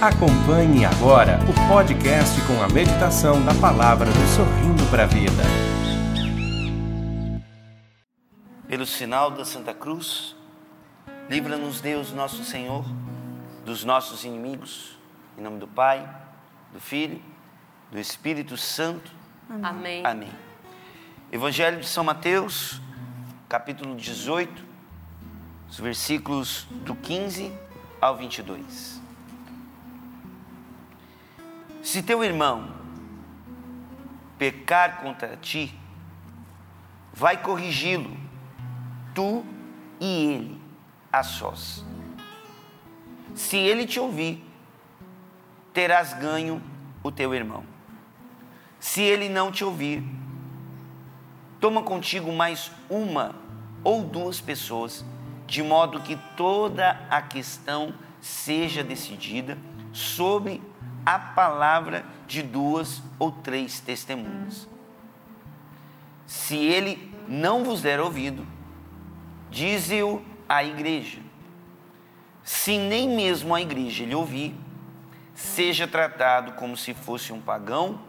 Acompanhe agora o podcast com a meditação da palavra do Sorrindo para a Vida. Pelo sinal da Santa Cruz, livra-nos Deus, nosso Senhor, dos nossos inimigos. Em nome do Pai, do Filho, do Espírito Santo. Amém. Amém. Evangelho de São Mateus, capítulo 18, os versículos do 15 ao 22. Se teu irmão pecar contra ti, vai corrigi-lo, tu e ele, a sós. Se ele te ouvir, terás ganho o teu irmão. Se ele não te ouvir, toma contigo mais uma ou duas pessoas, de modo que toda a questão seja decidida sobre a palavra de duas ou três testemunhas. Se ele não vos der ouvido, dize-o à igreja. Se nem mesmo a igreja lhe ouvir, seja tratado como se fosse um pagão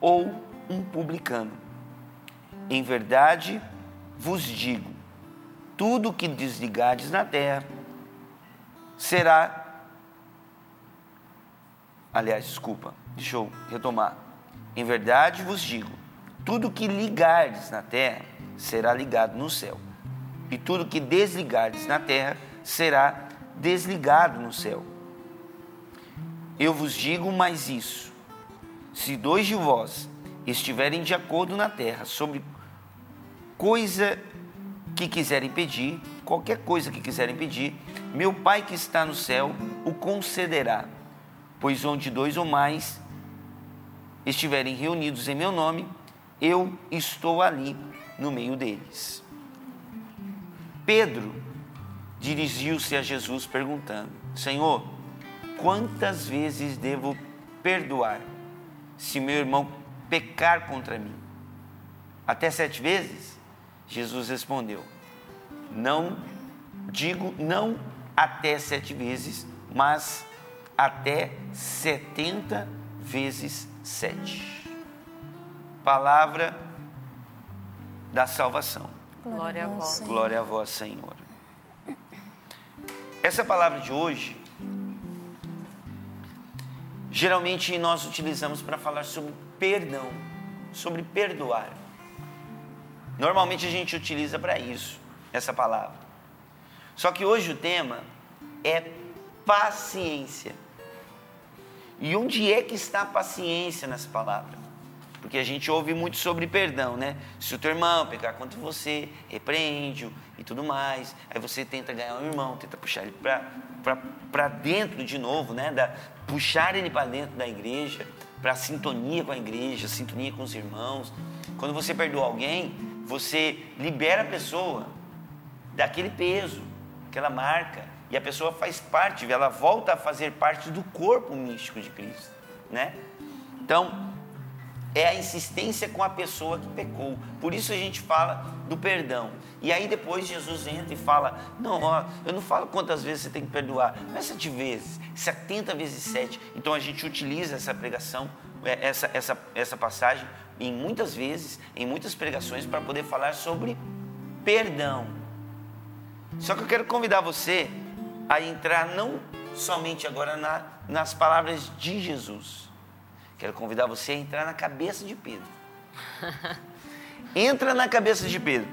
ou um publicano. Em verdade, vos digo: tudo que desligardes na terra será Aliás, desculpa, deixa eu retomar. Em verdade vos digo: tudo que ligardes na terra será ligado no céu, e tudo que desligardes na terra será desligado no céu. Eu vos digo mais isso: se dois de vós estiverem de acordo na terra sobre coisa que quiserem pedir, qualquer coisa que quiserem pedir, meu Pai que está no céu o concederá pois onde dois ou mais estiverem reunidos em meu nome, eu estou ali no meio deles. Pedro dirigiu-se a Jesus perguntando: Senhor, quantas vezes devo perdoar se meu irmão pecar contra mim? Até sete vezes? Jesus respondeu: Não digo não até sete vezes, mas até 70 vezes 7. Palavra da salvação. Glória a vós. Glória a vós, Senhor. Essa palavra de hoje, geralmente nós utilizamos para falar sobre perdão, sobre perdoar. Normalmente a gente utiliza para isso, essa palavra. Só que hoje o tema é paciência. E onde é que está a paciência nessa palavra? Porque a gente ouve muito sobre perdão, né? Se o teu irmão pecar contra você, repreende-o e tudo mais. Aí você tenta ganhar o irmão, tenta puxar ele para dentro de novo, né? Da, puxar ele para dentro da igreja, para sintonia com a igreja, sintonia com os irmãos. Quando você perdoa alguém, você libera a pessoa daquele peso, aquela marca e a pessoa faz parte, ela volta a fazer parte do corpo místico de Cristo, né? Então, é a insistência com a pessoa que pecou. Por isso a gente fala do perdão. E aí depois Jesus entra e fala: Não, ó, eu não falo quantas vezes você tem que perdoar, não é sete vezes, setenta vezes sete. Então a gente utiliza essa pregação, é, essa, essa, essa passagem, em muitas vezes, em muitas pregações, para poder falar sobre perdão. Só que eu quero convidar você a entrar não somente agora na, nas palavras de Jesus. Quero convidar você a entrar na cabeça de Pedro. Entra na cabeça de Pedro.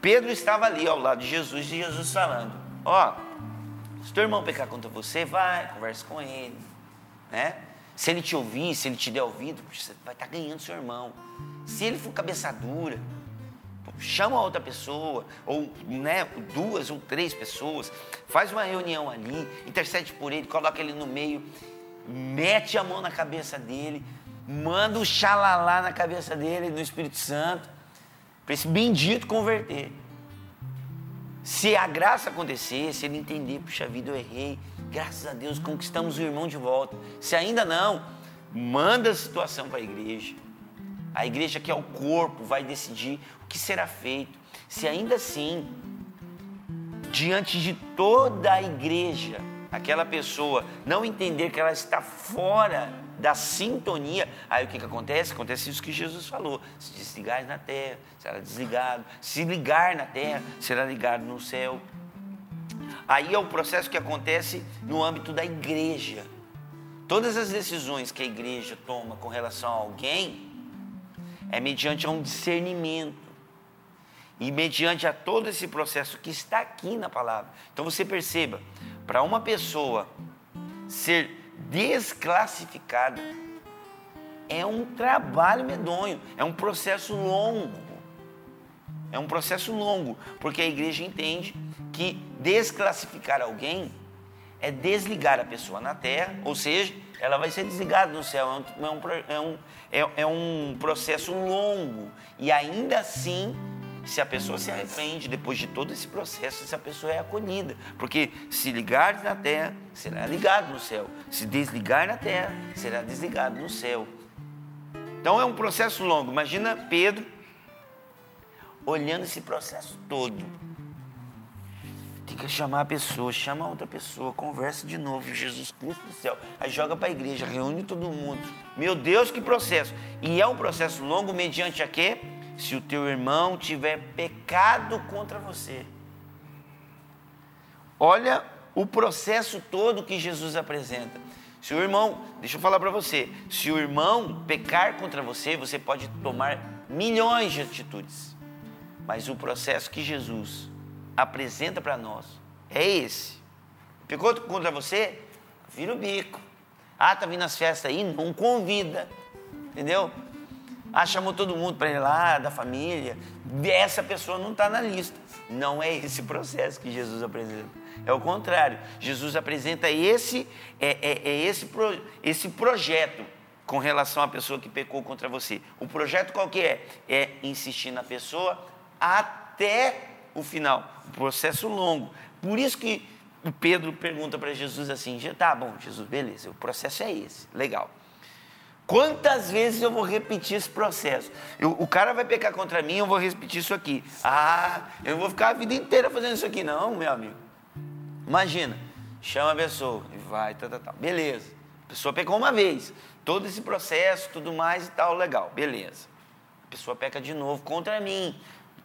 Pedro estava ali ao lado de Jesus e Jesus falando: Ó, oh, se teu irmão pecar contra você, vai, conversa com ele, né? Se ele te ouvir, se ele te der ouvido, você vai estar ganhando seu irmão. Se ele for cabeça dura, chama outra pessoa, ou né, duas ou três pessoas, faz uma reunião ali, intercede por ele, coloca ele no meio, mete a mão na cabeça dele, manda o xalalá na cabeça dele, no Espírito Santo, para esse bendito converter. Se a graça acontecer, se ele entender, puxa vida, eu errei, graças a Deus conquistamos o irmão de volta. Se ainda não, manda a situação para a igreja. A igreja que é o corpo vai decidir que será feito. Se ainda assim, diante de toda a igreja, aquela pessoa não entender que ela está fora da sintonia, aí o que, que acontece? Acontece isso que Jesus falou: se desligar na terra, será desligado, se ligar na terra, será ligado no céu. Aí é o processo que acontece no âmbito da igreja. Todas as decisões que a igreja toma com relação a alguém é mediante um discernimento e mediante a todo esse processo que está aqui na palavra. Então você perceba, para uma pessoa ser desclassificada é um trabalho medonho, é um processo longo. É um processo longo, porque a igreja entende que desclassificar alguém é desligar a pessoa na terra, ou seja, ela vai ser desligada no céu. É um, é um, é, é um processo longo. E ainda assim se a pessoa se arrepende depois de todo esse processo, se a pessoa é acolhida. Porque se ligar na terra, será ligado no céu. Se desligar na terra, será desligado no céu. Então é um processo longo. Imagina Pedro olhando esse processo todo. Tem que chamar a pessoa, chama outra pessoa, conversa de novo, Jesus Cristo do céu. Aí joga para a igreja, reúne todo mundo. Meu Deus, que processo! E é um processo longo mediante a quê? Se o teu irmão tiver pecado contra você. Olha o processo todo que Jesus apresenta. Se o irmão, deixa eu falar para você, se o irmão pecar contra você, você pode tomar milhões de atitudes. Mas o processo que Jesus apresenta para nós é esse. Pecou contra você? Vira o bico. Ah, tá vindo as festas aí? Não convida. Entendeu? Ah, chamou todo mundo para ir lá, da família. Essa pessoa não está na lista. Não é esse processo que Jesus apresenta. É o contrário. Jesus apresenta esse, é, é, é esse, pro, esse projeto com relação à pessoa que pecou contra você. O projeto qual que é? É insistir na pessoa até o final. Um processo longo. Por isso que o Pedro pergunta para Jesus assim: tá bom, Jesus, beleza, o processo é esse, legal. Quantas vezes eu vou repetir esse processo? Eu, o cara vai pecar contra mim, eu vou repetir isso aqui. Ah, eu vou ficar a vida inteira fazendo isso aqui. Não, meu amigo. Imagina, chama a pessoa e vai, tá, tá, tá. Beleza. A pessoa pecou uma vez. Todo esse processo, tudo mais e tal, legal. Beleza. A pessoa peca de novo contra mim.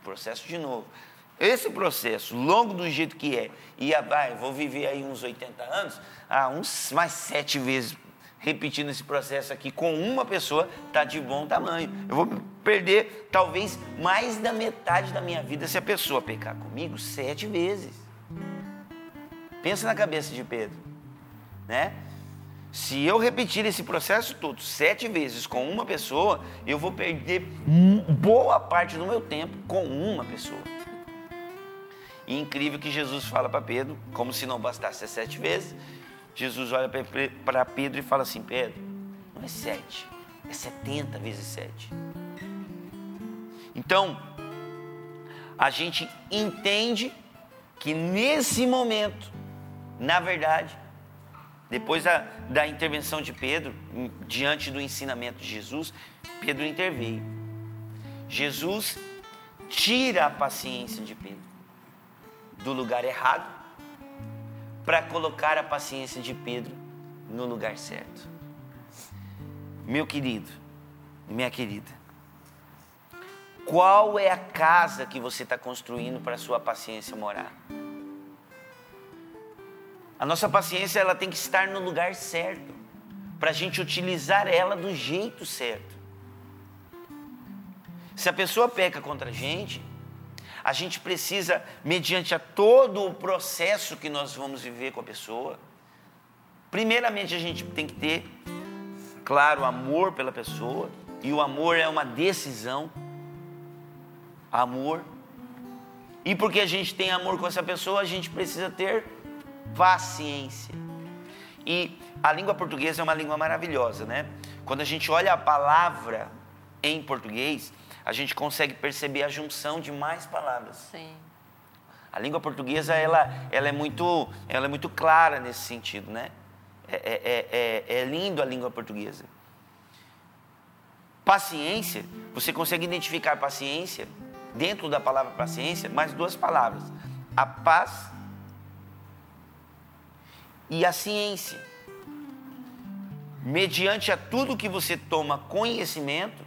Processo de novo. Esse processo, longo do jeito que é, e vai, vou viver aí uns 80 anos, ah, uns mais sete vezes repetindo esse processo aqui com uma pessoa, está de bom tamanho. Eu vou perder talvez mais da metade da minha vida se a pessoa pecar comigo sete vezes. Pensa na cabeça de Pedro, né? Se eu repetir esse processo todo sete vezes com uma pessoa, eu vou perder boa parte do meu tempo com uma pessoa. E incrível que Jesus fala para Pedro, como se não bastasse as sete vezes, Jesus olha para Pedro e fala assim: Pedro, não é sete, é setenta vezes sete. Então, a gente entende que nesse momento, na verdade, depois da, da intervenção de Pedro, diante do ensinamento de Jesus, Pedro interveio. Jesus tira a paciência de Pedro do lugar errado para colocar a paciência de Pedro no lugar certo. Meu querido, minha querida, qual é a casa que você está construindo para a sua paciência morar? A nossa paciência ela tem que estar no lugar certo, para a gente utilizar ela do jeito certo. Se a pessoa peca contra a gente, a gente precisa, mediante a todo o processo que nós vamos viver com a pessoa, primeiramente a gente tem que ter, claro, amor pela pessoa, e o amor é uma decisão. Amor. E porque a gente tem amor com essa pessoa, a gente precisa ter paciência. E a língua portuguesa é uma língua maravilhosa, né? Quando a gente olha a palavra em português, a gente consegue perceber a junção de mais palavras. Sim. A língua portuguesa ela, ela, é, muito, ela é muito clara nesse sentido, né? É, é, é, é lindo a língua portuguesa. Paciência, você consegue identificar paciência dentro da palavra paciência, mais duas palavras: a paz e a ciência. Mediante a tudo que você toma conhecimento,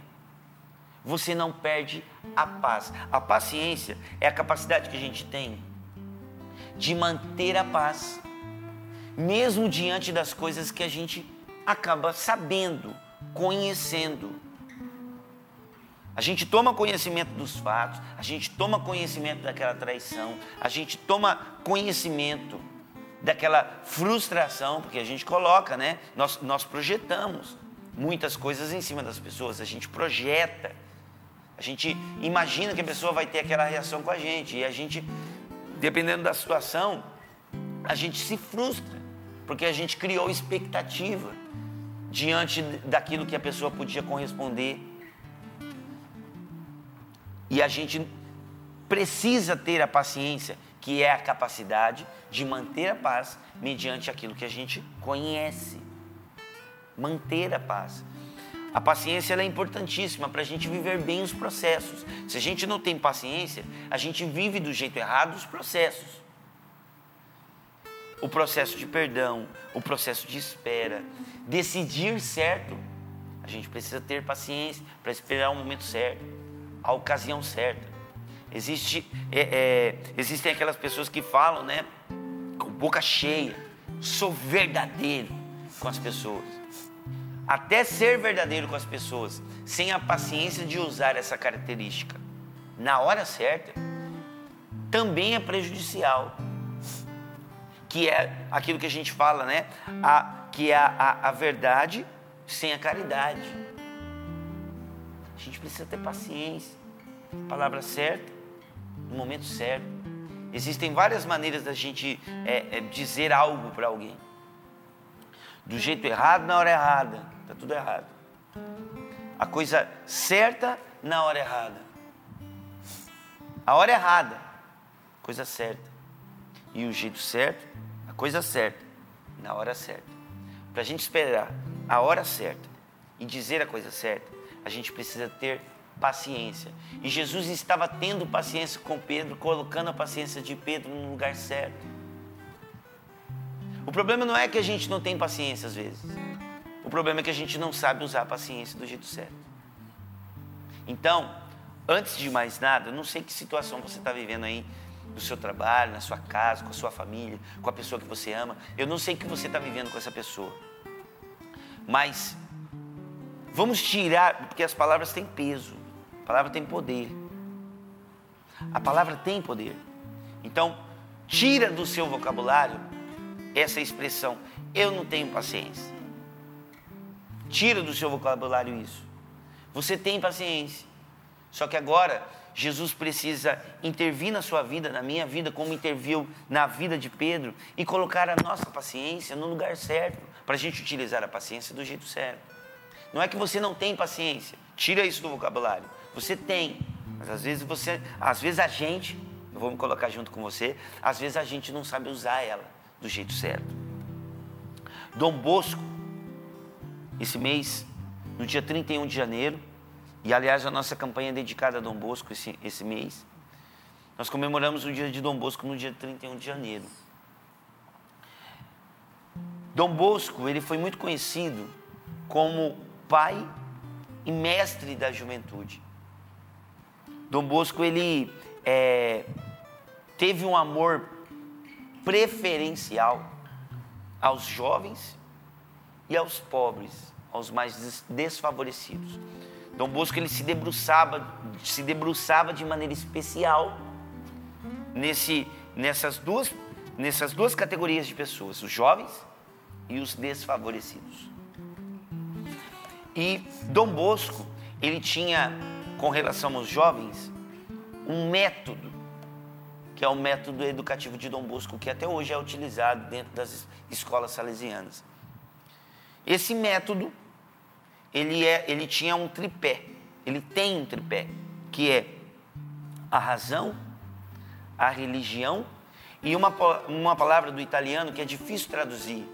você não perde a paz. A paciência é a capacidade que a gente tem de manter a paz, mesmo diante das coisas que a gente acaba sabendo, conhecendo. A gente toma conhecimento dos fatos, a gente toma conhecimento daquela traição, a gente toma conhecimento daquela frustração, porque a gente coloca, né? Nós, nós projetamos muitas coisas em cima das pessoas, a gente projeta, a gente imagina que a pessoa vai ter aquela reação com a gente, e a gente dependendo da situação, a gente se frustra, porque a gente criou expectativa diante daquilo que a pessoa podia corresponder. E a gente precisa ter a paciência, que é a capacidade de manter a paz mediante aquilo que a gente conhece. Manter a paz. A paciência é importantíssima para a gente viver bem os processos. Se a gente não tem paciência, a gente vive do jeito errado os processos. O processo de perdão, o processo de espera, decidir certo. A gente precisa ter paciência para esperar o momento certo, a ocasião certa. Existe, é, é, existem aquelas pessoas que falam, né, com boca cheia, sou verdadeiro com as pessoas até ser verdadeiro com as pessoas, sem a paciência de usar essa característica na hora certa, também é prejudicial. Que é aquilo que a gente fala, né? A, que é a, a, a verdade sem a caridade. A gente precisa ter paciência, palavra certa, no momento certo. Existem várias maneiras da gente é, é, dizer algo para alguém. Do jeito errado, na hora errada Está tudo errado. A coisa certa na hora errada. A hora errada, coisa certa. E o jeito certo, a coisa certa, na hora certa. Para a gente esperar a hora certa e dizer a coisa certa, a gente precisa ter paciência. E Jesus estava tendo paciência com Pedro, colocando a paciência de Pedro no lugar certo. O problema não é que a gente não tem paciência às vezes. O problema é que a gente não sabe usar a paciência do jeito certo. Então, antes de mais nada, não sei que situação você está vivendo aí no seu trabalho, na sua casa, com a sua família, com a pessoa que você ama. Eu não sei o que você está vivendo com essa pessoa. Mas vamos tirar, porque as palavras têm peso, a palavra tem poder. A palavra tem poder. Então, tira do seu vocabulário essa expressão, eu não tenho paciência. Tira do seu vocabulário isso. Você tem paciência. Só que agora Jesus precisa intervir na sua vida, na minha vida, como interviu na vida de Pedro, e colocar a nossa paciência no lugar certo, para a gente utilizar a paciência do jeito certo. Não é que você não tem paciência, tira isso do vocabulário. Você tem, mas às vezes você, às vezes a gente, eu vou me colocar junto com você, às vezes a gente não sabe usar ela do jeito certo. Dom Bosco, esse mês, no dia 31 de janeiro, e aliás a nossa campanha é dedicada a Dom Bosco esse, esse mês. Nós comemoramos o dia de Dom Bosco no dia 31 de janeiro. Dom Bosco, ele foi muito conhecido como pai e mestre da juventude. Dom Bosco, ele é, teve um amor preferencial aos jovens e aos pobres, aos mais desfavorecidos. Dom Bosco ele se debruçava, se debruçava de maneira especial nesse, nessas, duas, nessas duas categorias de pessoas, os jovens e os desfavorecidos. E Dom Bosco, ele tinha, com relação aos jovens, um método, que é o método educativo de Dom Bosco, que até hoje é utilizado dentro das escolas salesianas. Esse método, ele, é, ele tinha um tripé, ele tem um tripé, que é a razão, a religião e uma, uma palavra do italiano que é difícil traduzir,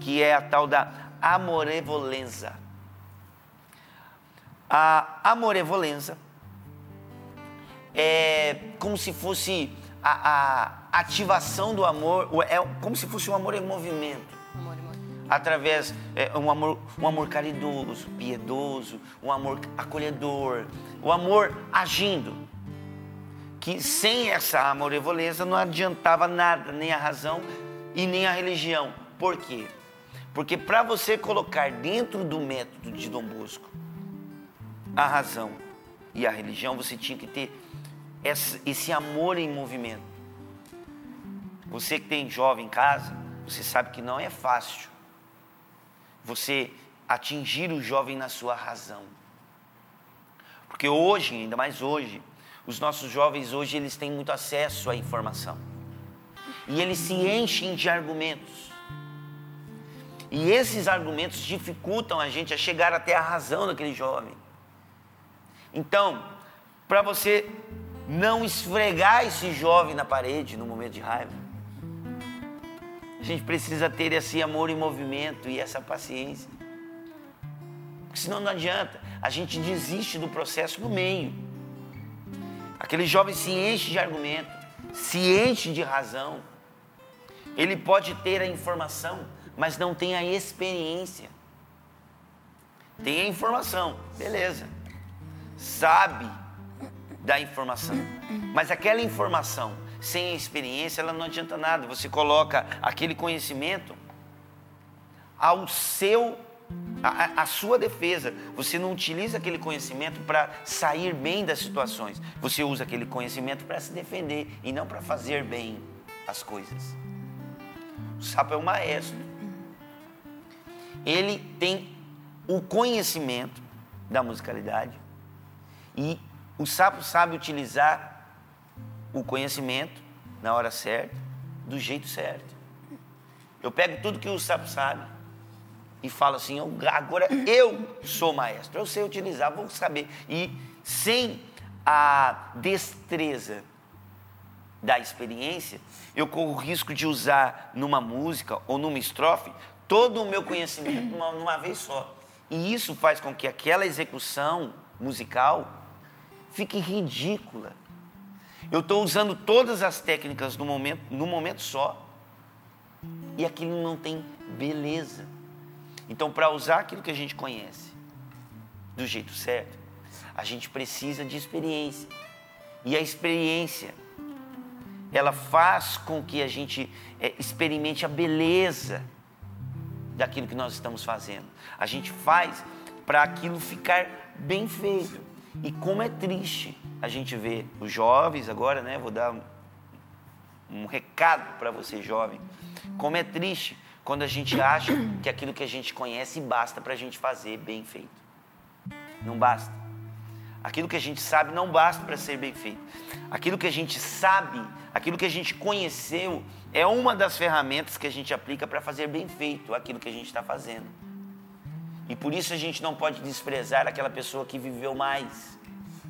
que é a tal da amorevolenza. A amorevolenza é como se fosse a, a ativação do amor é como se fosse um amor em movimento. Através é, um amor, um amor caridoso, piedoso, um amor acolhedor, o amor agindo. Que sem essa amorovoleza não adiantava nada, nem a razão e nem a religião. Por quê? Porque para você colocar dentro do método de Dom Bosco a razão e a religião, você tinha que ter esse amor em movimento. Você que tem jovem em casa, você sabe que não é fácil você atingir o jovem na sua razão. Porque hoje, ainda mais hoje, os nossos jovens hoje eles têm muito acesso à informação. E eles se enchem de argumentos. E esses argumentos dificultam a gente a chegar até a razão daquele jovem. Então, para você não esfregar esse jovem na parede no momento de raiva, a gente precisa ter esse amor em movimento e essa paciência. Porque senão não adianta, a gente desiste do processo no meio. Aquele jovem se enche de argumento, se enche de razão. Ele pode ter a informação, mas não tem a experiência. Tem a informação, beleza. Sabe da informação. Mas aquela informação, sem experiência, ela não adianta nada. Você coloca aquele conhecimento ao seu a, a, sua defesa. Você não utiliza aquele conhecimento para sair bem das situações. Você usa aquele conhecimento para se defender e não para fazer bem as coisas. O sapo é o maestro. Ele tem o conhecimento da musicalidade e o sapo sabe utilizar o conhecimento na hora certa, do jeito certo. Eu pego tudo que o sapo sabe e falo assim: agora eu sou maestro, eu sei utilizar, vou saber. E sem a destreza da experiência, eu corro o risco de usar numa música ou numa estrofe todo o meu conhecimento numa, numa vez só. E isso faz com que aquela execução musical fique ridícula. Eu estou usando todas as técnicas no momento, no momento só. E aquilo não tem beleza. Então, para usar aquilo que a gente conhece do jeito certo, a gente precisa de experiência. E a experiência, ela faz com que a gente é, experimente a beleza daquilo que nós estamos fazendo. A gente faz para aquilo ficar bem feito. E como é triste a gente ver os jovens agora, né? Vou dar um recado para você, jovem. Como é triste quando a gente acha que aquilo que a gente conhece basta para a gente fazer bem feito. Não basta. Aquilo que a gente sabe não basta para ser bem feito. Aquilo que a gente sabe, aquilo que a gente conheceu, é uma das ferramentas que a gente aplica para fazer bem feito aquilo que a gente está fazendo. E por isso a gente não pode desprezar aquela pessoa que viveu mais,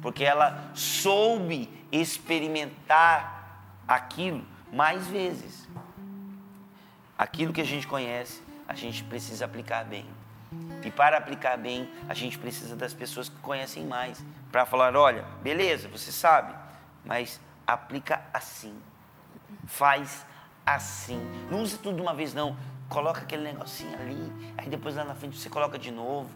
porque ela soube experimentar aquilo mais vezes. Aquilo que a gente conhece, a gente precisa aplicar bem. E para aplicar bem, a gente precisa das pessoas que conhecem mais, para falar, olha, beleza, você sabe, mas aplica assim. Faz assim. Não use tudo de uma vez não coloca aquele negocinho ali, aí depois lá na frente você coloca de novo.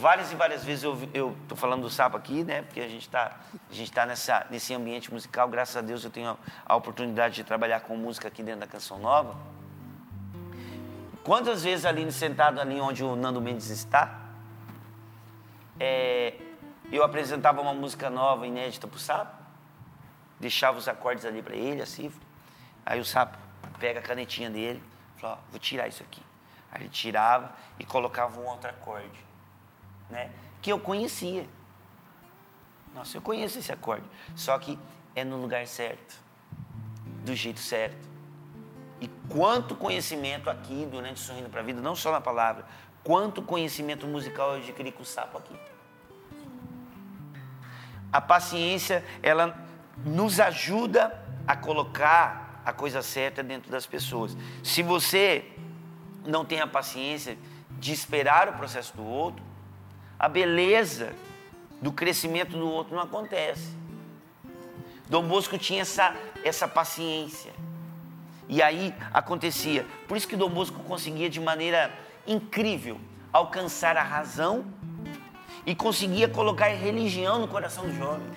Várias e várias vezes eu eu tô falando do sapo aqui, né? Porque a gente está a gente tá nesse ambiente musical. Graças a Deus eu tenho a, a oportunidade de trabalhar com música aqui dentro da Canção Nova. Quantas vezes ali sentado ali onde o Nando Mendes está, é, eu apresentava uma música nova, inédita para o sapo, deixava os acordes ali para ele, assim, aí o sapo pega a canetinha dele, Falou, ó, vou tirar isso aqui. Aí ele tirava e colocava um outro acorde, né? Que eu conhecia. Nossa, eu conheço esse acorde. Só que é no lugar certo, do jeito certo. E quanto conhecimento aqui durante Sorrindo para a Vida, não só na palavra, quanto conhecimento musical eu adquiri com o sapo aqui. A paciência, ela nos ajuda a colocar a coisa certa dentro das pessoas. Se você não tem a paciência de esperar o processo do outro, a beleza do crescimento do outro não acontece. Dom Bosco tinha essa, essa paciência. E aí acontecia. Por isso que Dom Bosco conseguia de maneira incrível alcançar a razão e conseguia colocar religião no coração dos jovens.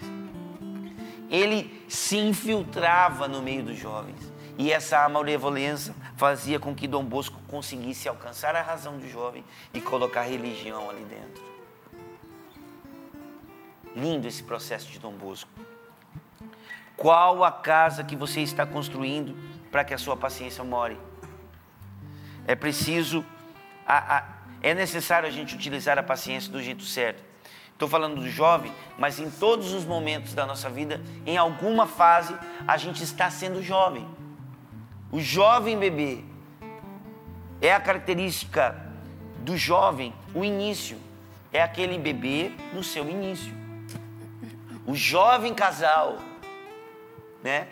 Ele se infiltrava no meio dos jovens. E essa amaurevolência fazia com que Dom Bosco conseguisse alcançar a razão do jovem e colocar religião ali dentro. Lindo esse processo de Dom Bosco. Qual a casa que você está construindo para que a sua paciência more? É preciso, a, a, é necessário a gente utilizar a paciência do jeito certo. Estou falando do jovem, mas em todos os momentos da nossa vida, em alguma fase, a gente está sendo jovem. O jovem bebê é a característica do jovem, o início. É aquele bebê no seu início. O jovem casal, né?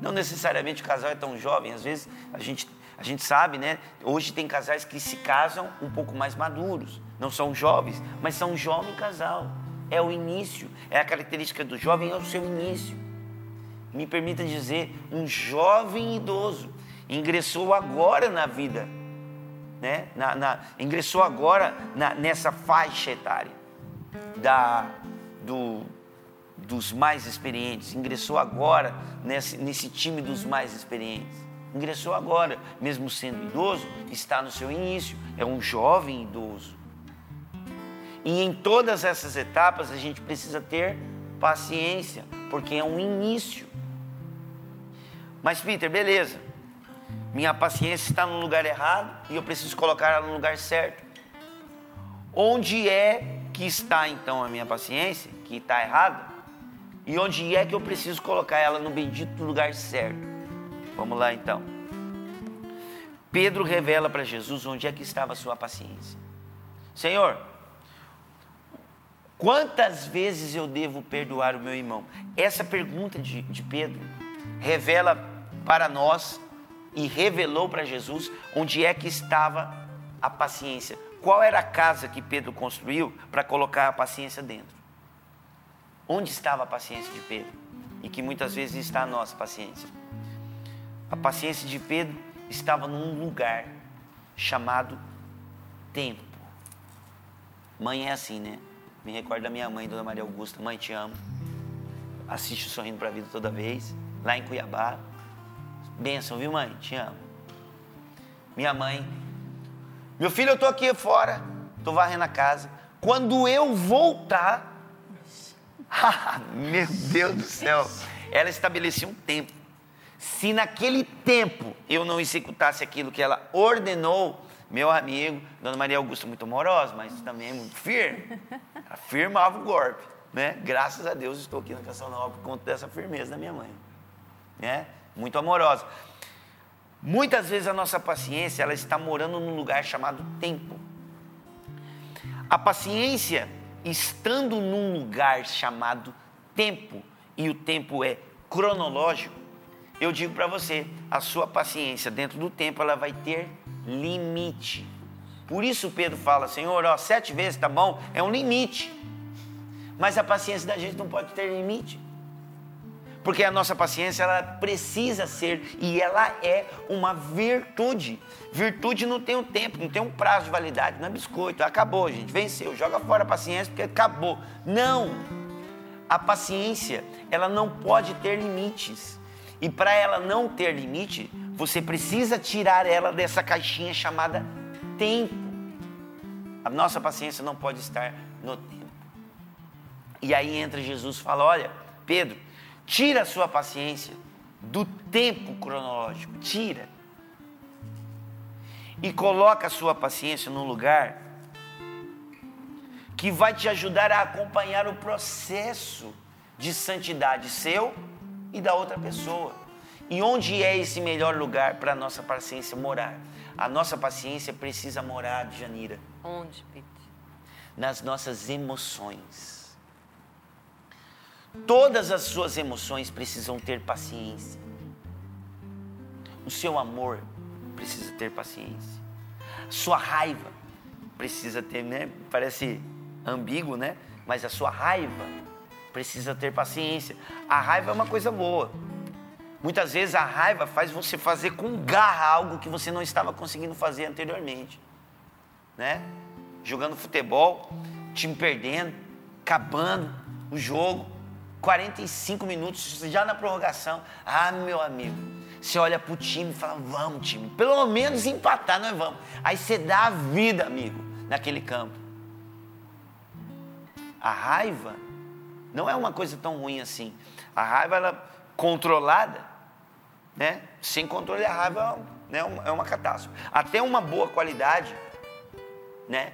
Não necessariamente o casal é tão jovem, às vezes a gente, a gente sabe, né? Hoje tem casais que se casam um pouco mais maduros, não são jovens, mas são jovem casal. É o início, é a característica do jovem, é o seu início. Me permita dizer, um jovem idoso ingressou agora na vida, né? Na, na, ingressou agora na, nessa faixa etária da, do, dos mais experientes, ingressou agora nesse, nesse time dos mais experientes. Ingressou agora, mesmo sendo idoso, está no seu início, é um jovem idoso. E em todas essas etapas a gente precisa ter paciência, porque é um início. Mas, Peter, beleza, minha paciência está no lugar errado e eu preciso colocar ela no lugar certo. Onde é que está então a minha paciência, que está errada? E onde é que eu preciso colocar ela no bendito lugar certo? Vamos lá então. Pedro revela para Jesus onde é que estava a sua paciência. Senhor, quantas vezes eu devo perdoar o meu irmão? Essa pergunta de, de Pedro revela para nós e revelou para Jesus onde é que estava a paciência. Qual era a casa que Pedro construiu para colocar a paciência dentro? Onde estava a paciência de Pedro? E que muitas vezes está a nossa paciência. A paciência de Pedro estava num lugar chamado tempo. Mãe é assim, né? Me recordo da minha mãe, Dona Maria Augusta. Mãe, te amo. Assiste o Sorrindo para a Vida toda vez. Lá em Cuiabá. Benção, viu, mãe? Te amo. Minha mãe. Meu filho, eu tô aqui fora. Tô varrendo a casa. Quando eu voltar, Meu Deus do céu. Ela estabelecia um tempo. Se naquele tempo eu não executasse aquilo que ela ordenou, meu amigo, Dona Maria Augusta, muito amorosa, mas também muito firme, afirmava o golpe. Né? Graças a Deus estou aqui na Canção Nova por conta dessa firmeza da minha mãe. Né? Muito amorosa. Muitas vezes a nossa paciência ela está morando num lugar chamado tempo. A paciência estando num lugar chamado tempo, e o tempo é cronológico, eu digo para você, a sua paciência dentro do tempo ela vai ter limite. Por isso Pedro fala, Senhor, ó, sete vezes tá bom, é um limite. Mas a paciência da gente não pode ter limite. Porque a nossa paciência ela precisa ser e ela é uma virtude. Virtude não tem um tempo, não tem um prazo de validade, não é biscoito. Acabou, gente, venceu, joga fora a paciência porque acabou. Não. A paciência, ela não pode ter limites. E para ela não ter limite, você precisa tirar ela dessa caixinha chamada tempo. A nossa paciência não pode estar no tempo. E aí entra Jesus e fala: Olha, Pedro, Tira a sua paciência do tempo cronológico, tira. E coloca a sua paciência num lugar que vai te ajudar a acompanhar o processo de santidade seu e da outra pessoa. E onde é esse melhor lugar para a nossa paciência morar? A nossa paciência precisa morar, Janira. Onde, Peter? Nas nossas emoções. Todas as suas emoções precisam ter paciência. O seu amor precisa ter paciência. Sua raiva precisa ter, né? Parece ambíguo, né? Mas a sua raiva precisa ter paciência. A raiva é uma coisa boa. Muitas vezes a raiva faz você fazer com garra algo que você não estava conseguindo fazer anteriormente. Né? Jogando futebol, time perdendo, acabando o jogo, 45 minutos já na prorrogação. Ah, meu amigo, você olha pro time e fala: "Vamos, time, pelo menos empatar nós vamos". Aí você dá a vida, amigo, naquele campo. A raiva não é uma coisa tão ruim assim. A raiva, ela controlada, né? Sem controle, a raiva né, é uma catástrofe. Até uma boa qualidade, né?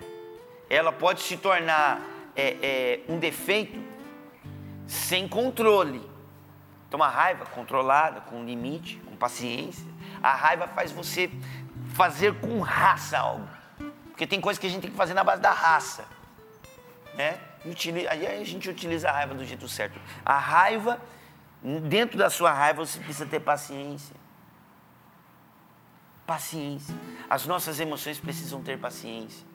Ela pode se tornar é, é, um defeito sem controle. Então, a raiva controlada, com limite, com paciência, a raiva faz você fazer com raça algo. Porque tem coisas que a gente tem que fazer na base da raça, né? Aí a gente utiliza a raiva do jeito certo. A raiva, dentro da sua raiva, você precisa ter paciência. Paciência. As nossas emoções precisam ter paciência.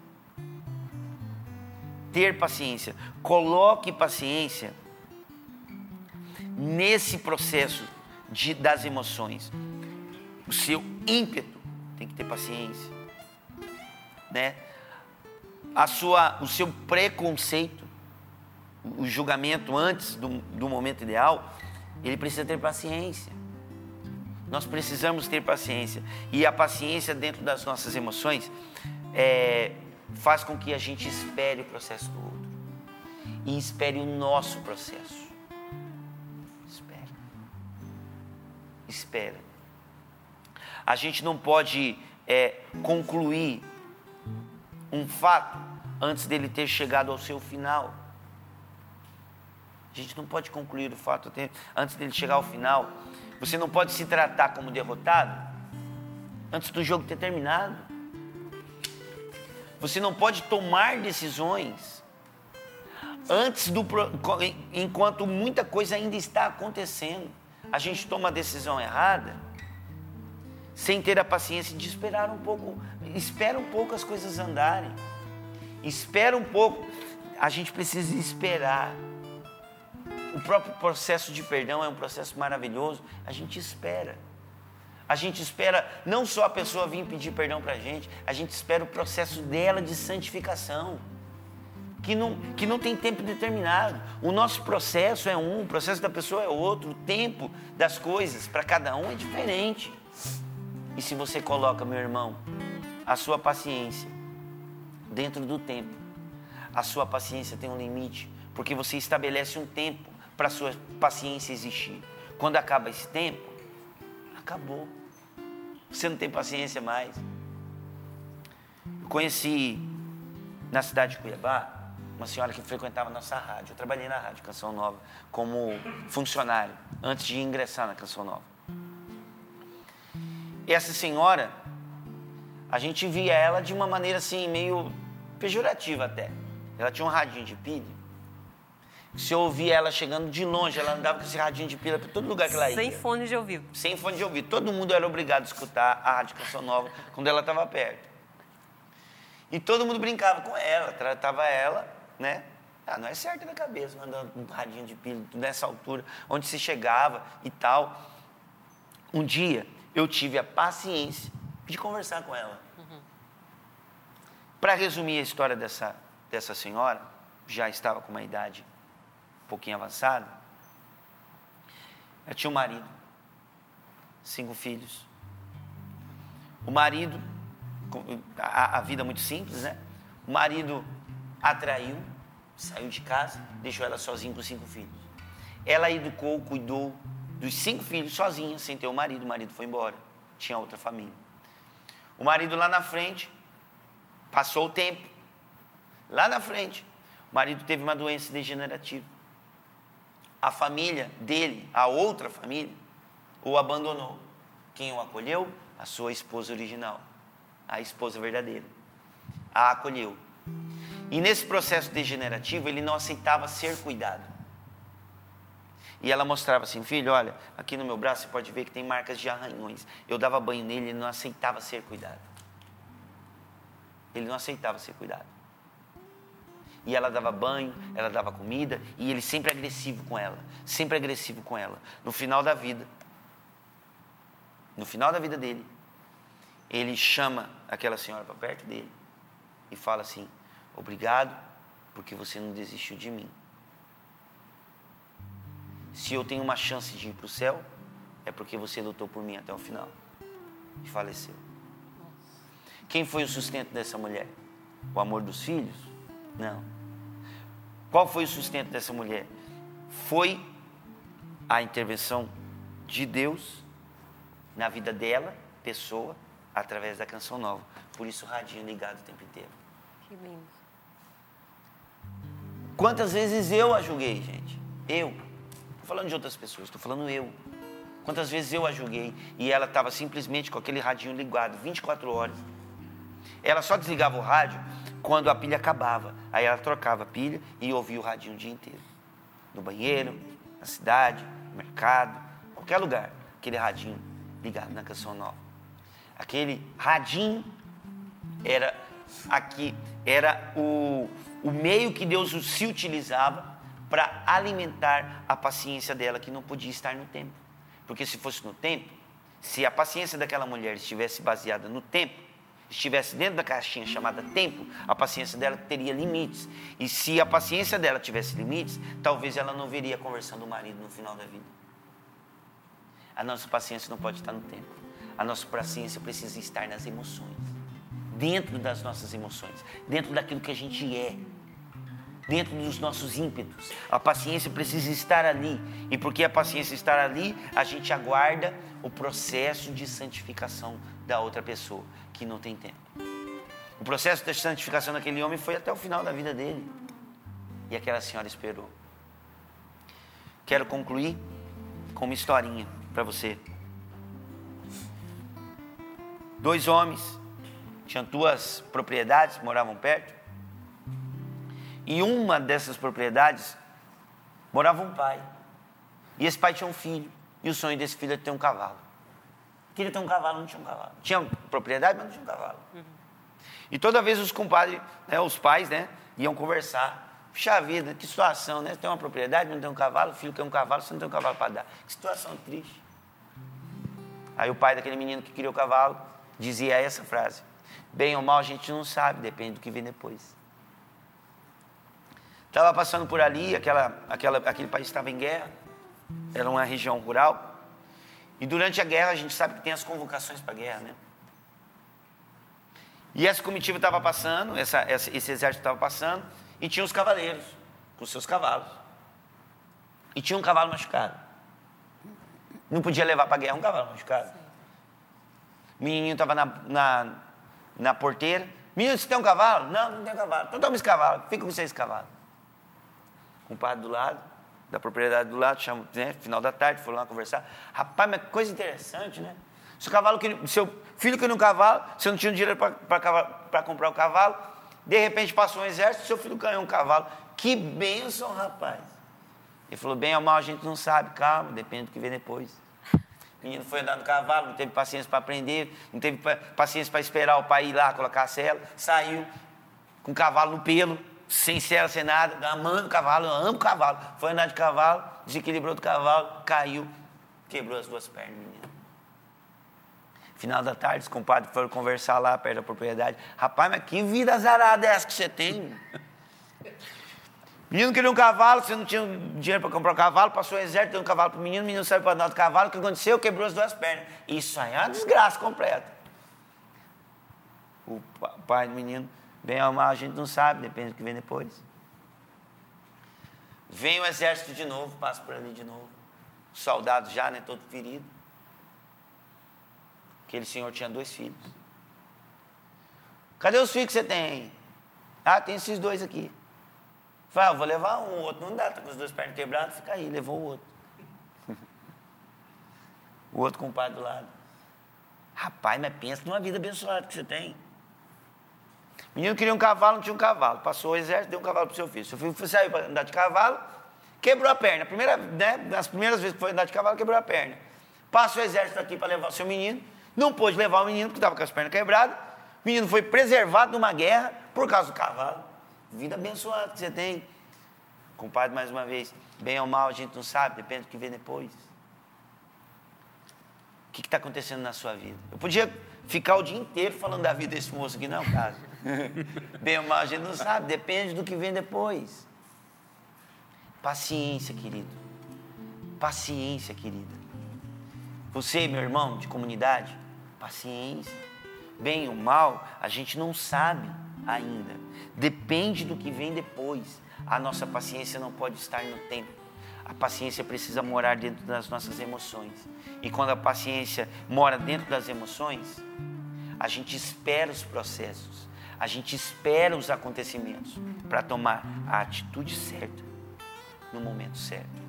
Ter paciência. Coloque paciência nesse processo de, das emoções. O seu ímpeto tem que ter paciência. Né? A sua, o seu preconceito o julgamento antes do, do momento ideal, ele precisa ter paciência. Nós precisamos ter paciência. E a paciência dentro das nossas emoções é, faz com que a gente espere o processo do outro. E espere o nosso processo. Espera. A gente não pode é, concluir um fato antes dele ter chegado ao seu final. A gente não pode concluir o fato antes dele chegar ao final. Você não pode se tratar como derrotado antes do jogo ter terminado. Você não pode tomar decisões antes do enquanto muita coisa ainda está acontecendo. A gente toma a decisão errada sem ter a paciência de esperar um pouco, espera um pouco as coisas andarem. Espera um pouco. A gente precisa esperar o próprio processo de perdão é um processo maravilhoso. A gente espera. A gente espera não só a pessoa vir pedir perdão para a gente, a gente espera o processo dela de santificação, que não, que não tem tempo determinado. O nosso processo é um, o processo da pessoa é outro, o tempo das coisas para cada um é diferente. E se você coloca, meu irmão, a sua paciência dentro do tempo, a sua paciência tem um limite, porque você estabelece um tempo para a sua paciência existir. Quando acaba esse tempo, acabou. Você não tem paciência mais. Eu conheci na cidade de Cuiabá uma senhora que frequentava a nossa rádio. Eu trabalhei na rádio Canção Nova como funcionário antes de ingressar na Canção Nova. E essa senhora, a gente via ela de uma maneira assim meio pejorativa até. Ela tinha um radinho de pilha se eu ouvia ela chegando de longe, ela andava com esse radinho de pila para todo lugar que ela ia. Sem fone de ouvido. Sem fone de ouvido. Todo mundo era obrigado a escutar a Rádio Canção Nova quando ela estava perto. E todo mundo brincava com ela, tratava ela, né? Ah, não é certo na cabeça, andando com um radinho de pila nessa altura, onde se chegava e tal. Um dia eu tive a paciência de conversar com ela. Uhum. Para resumir a história dessa, dessa senhora, já estava com uma idade um pouquinho avançado, ela tinha um marido, cinco filhos. O marido, a, a vida muito simples, né? O marido atraiu, saiu de casa, deixou ela sozinha com cinco filhos. Ela educou, cuidou dos cinco filhos sozinha, sem ter o marido. O marido foi embora, tinha outra família. O marido lá na frente, passou o tempo. Lá na frente, o marido teve uma doença degenerativa a família dele, a outra família, o abandonou. Quem o acolheu? A sua esposa original, a esposa verdadeira. A acolheu. E nesse processo degenerativo, ele não aceitava ser cuidado. E ela mostrava assim, filho, olha, aqui no meu braço você pode ver que tem marcas de arranhões. Eu dava banho nele, ele não aceitava ser cuidado. Ele não aceitava ser cuidado. e ela dava banho, ela dava comida, e ele sempre agressivo com ela, sempre agressivo com ela. No final da vida, no final da vida dele, ele chama aquela senhora para perto dele e fala assim: Obrigado, porque você não desistiu de mim. Se eu tenho uma chance de ir para o céu, é porque você lutou por mim até o final e faleceu. Quem foi o sustento dessa mulher? O amor dos filhos? Não. Qual foi o sustento dessa mulher? Foi a intervenção de Deus na vida dela, pessoa, através da canção nova. Por isso o radinho ligado o tempo inteiro. Que lindo. Quantas vezes eu a julguei, gente? Eu. Estou falando de outras pessoas, estou falando eu. Quantas vezes eu a julguei e ela estava simplesmente com aquele radinho ligado 24 horas. Ela só desligava o rádio quando a pilha acabava. Aí ela trocava a pilha e ouvia o radinho o dia inteiro. No banheiro, na cidade, no mercado, qualquer lugar. Aquele radinho ligado na canção nova. Aquele radinho era aqui, era o, o meio que Deus se utilizava para alimentar a paciência dela, que não podia estar no tempo. Porque se fosse no tempo, se a paciência daquela mulher estivesse baseada no tempo, estivesse dentro da caixinha chamada tempo, a paciência dela teria limites. E se a paciência dela tivesse limites, talvez ela não veria conversando o marido no final da vida. A nossa paciência não pode estar no tempo. A nossa paciência precisa estar nas emoções. Dentro das nossas emoções, dentro daquilo que a gente é dentro dos nossos ímpetos. A paciência precisa estar ali. E porque a paciência está ali, a gente aguarda o processo de santificação da outra pessoa, que não tem tempo. O processo de santificação daquele homem foi até o final da vida dele. E aquela senhora esperou. Quero concluir com uma historinha para você. Dois homens tinham duas propriedades, moravam perto. E uma dessas propriedades morava um pai. E esse pai tinha um filho. E o sonho desse filho era ter um cavalo. Queria ter um cavalo, não tinha um cavalo. Tinha propriedade, mas não tinha um cavalo. Uhum. E toda vez os compadres, né, os pais, né, iam conversar. Puxa vida, que situação, né? Você tem uma propriedade, não tem um cavalo, o filho quer um cavalo, você não tem um cavalo para dar. Que situação triste. Aí o pai daquele menino que queria o cavalo dizia essa frase: Bem ou mal a gente não sabe, depende do que vem depois. Estava passando por ali, aquela, aquela, aquele país estava em guerra, era uma região rural. E durante a guerra a gente sabe que tem as convocações para a guerra, né? E essa comitiva estava passando, essa, essa, esse exército estava passando, e tinha os cavaleiros, com seus cavalos. E tinha um cavalo machucado. Não podia levar para a guerra um cavalo machucado. O menininho estava na, na, na porteira. Menino, você tem um cavalo? Não, não tem cavalo. Então toma esse cavalo, fica com vocês esse cavalo compadre do lado, da propriedade do lado, chama, né, final da tarde, foram lá conversar. Rapaz, mas coisa interessante, né? Seu cavalo que, seu filho queria um cavalo, você não tinha dinheiro para comprar o cavalo, de repente passou um exército, seu filho ganhou um cavalo. Que bênção, rapaz. Ele falou, bem ou mal a gente não sabe, calma, depende do que vem depois. Menino foi andar no cavalo, não teve paciência para aprender, não teve paciência para esperar o pai ir lá colocar a cela, saiu com o cavalo no pelo, sem cela, sem nada, amando o cavalo, eu amo o cavalo. Foi andar de cavalo, desequilibrou do cavalo, caiu, quebrou as duas pernas, menino. Final da tarde, os compadres foram conversar lá perto da propriedade. Rapaz, mas que vida azarada é essa que você tem? Menino queria um cavalo, você não tinha dinheiro para comprar um cavalo, passou o exército, deu um cavalo para o menino, o menino saiu para andar do cavalo, o que aconteceu? Quebrou as duas pernas. Isso aí é uma desgraça completa. O pai do menino Bem ou mal, a gente não sabe, depende do que vem depois. Vem o exército de novo, passa por ali de novo. O soldado já, né, todo ferido. Aquele senhor tinha dois filhos. Cadê os filhos que você tem? Ah, tem esses dois aqui. Falei, ah, vou levar um, o outro não dá, tá com os dois pernas quebrados, fica aí, levou o outro. o outro com o pai do lado. Rapaz, mas pensa numa vida abençoada que você tem. O menino queria um cavalo, não tinha um cavalo. Passou o exército, deu um cavalo para o seu filho. Seu filho saiu para andar de cavalo, quebrou a perna. Primeira, né, nas primeiras vezes que foi andar de cavalo, quebrou a perna. Passa o exército aqui para levar o seu menino. Não pôde levar o menino, porque estava com as pernas quebradas. O menino foi preservado numa guerra por causa do cavalo. Vida abençoada que você tem. Compadre, mais uma vez, bem ou mal a gente não sabe, depende do que vem depois. O que está acontecendo na sua vida? Eu podia ficar o dia inteiro falando da vida desse moço aqui, não é o caso. bem ou mal a gente não sabe, depende do que vem depois. Paciência, querido. Paciência, querida. Você, meu irmão de comunidade, paciência. Bem ou mal, a gente não sabe ainda. Depende do que vem depois. A nossa paciência não pode estar no tempo. A paciência precisa morar dentro das nossas emoções. E quando a paciência mora dentro das emoções, a gente espera os processos, a gente espera os acontecimentos para tomar a atitude certa no momento certo.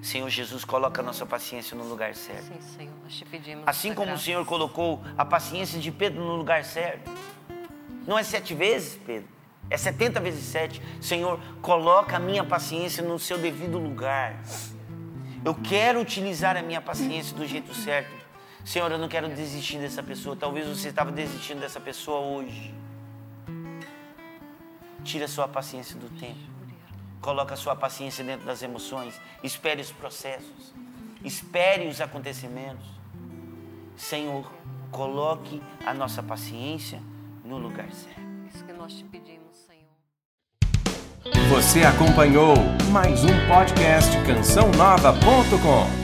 Senhor Jesus, coloca a nossa paciência no lugar certo. Sim, Senhor, nós te pedimos. Assim como graça. o Senhor colocou a paciência de Pedro no lugar certo. Não é sete vezes, Pedro. É setenta vezes sete. Senhor, coloca a minha paciência no seu devido lugar. Eu quero utilizar a minha paciência do jeito certo. Senhor, eu não quero desistir dessa pessoa. Talvez você estava desistindo dessa pessoa hoje. Tira a sua paciência do tempo. Coloca a sua paciência dentro das emoções. Espere os processos. Espere os acontecimentos. Senhor, coloque a nossa paciência no lugar certo. Isso que nós te pedimos, Senhor. Você acompanhou mais um podcast cançãonova.com.